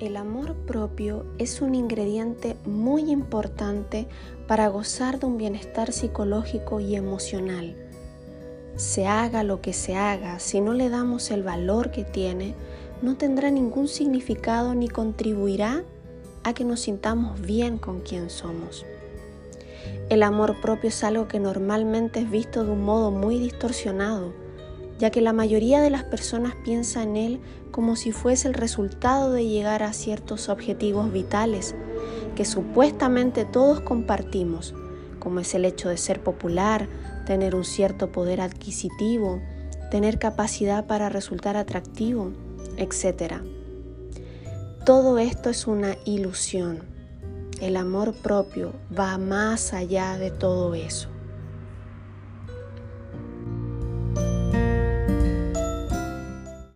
El amor propio es un ingrediente muy importante para gozar de un bienestar psicológico y emocional. Se haga lo que se haga, si no le damos el valor que tiene, no tendrá ningún significado ni contribuirá a que nos sintamos bien con quien somos. El amor propio es algo que normalmente es visto de un modo muy distorsionado ya que la mayoría de las personas piensa en él como si fuese el resultado de llegar a ciertos objetivos vitales que supuestamente todos compartimos, como es el hecho de ser popular, tener un cierto poder adquisitivo, tener capacidad para resultar atractivo, etc. Todo esto es una ilusión. El amor propio va más allá de todo eso.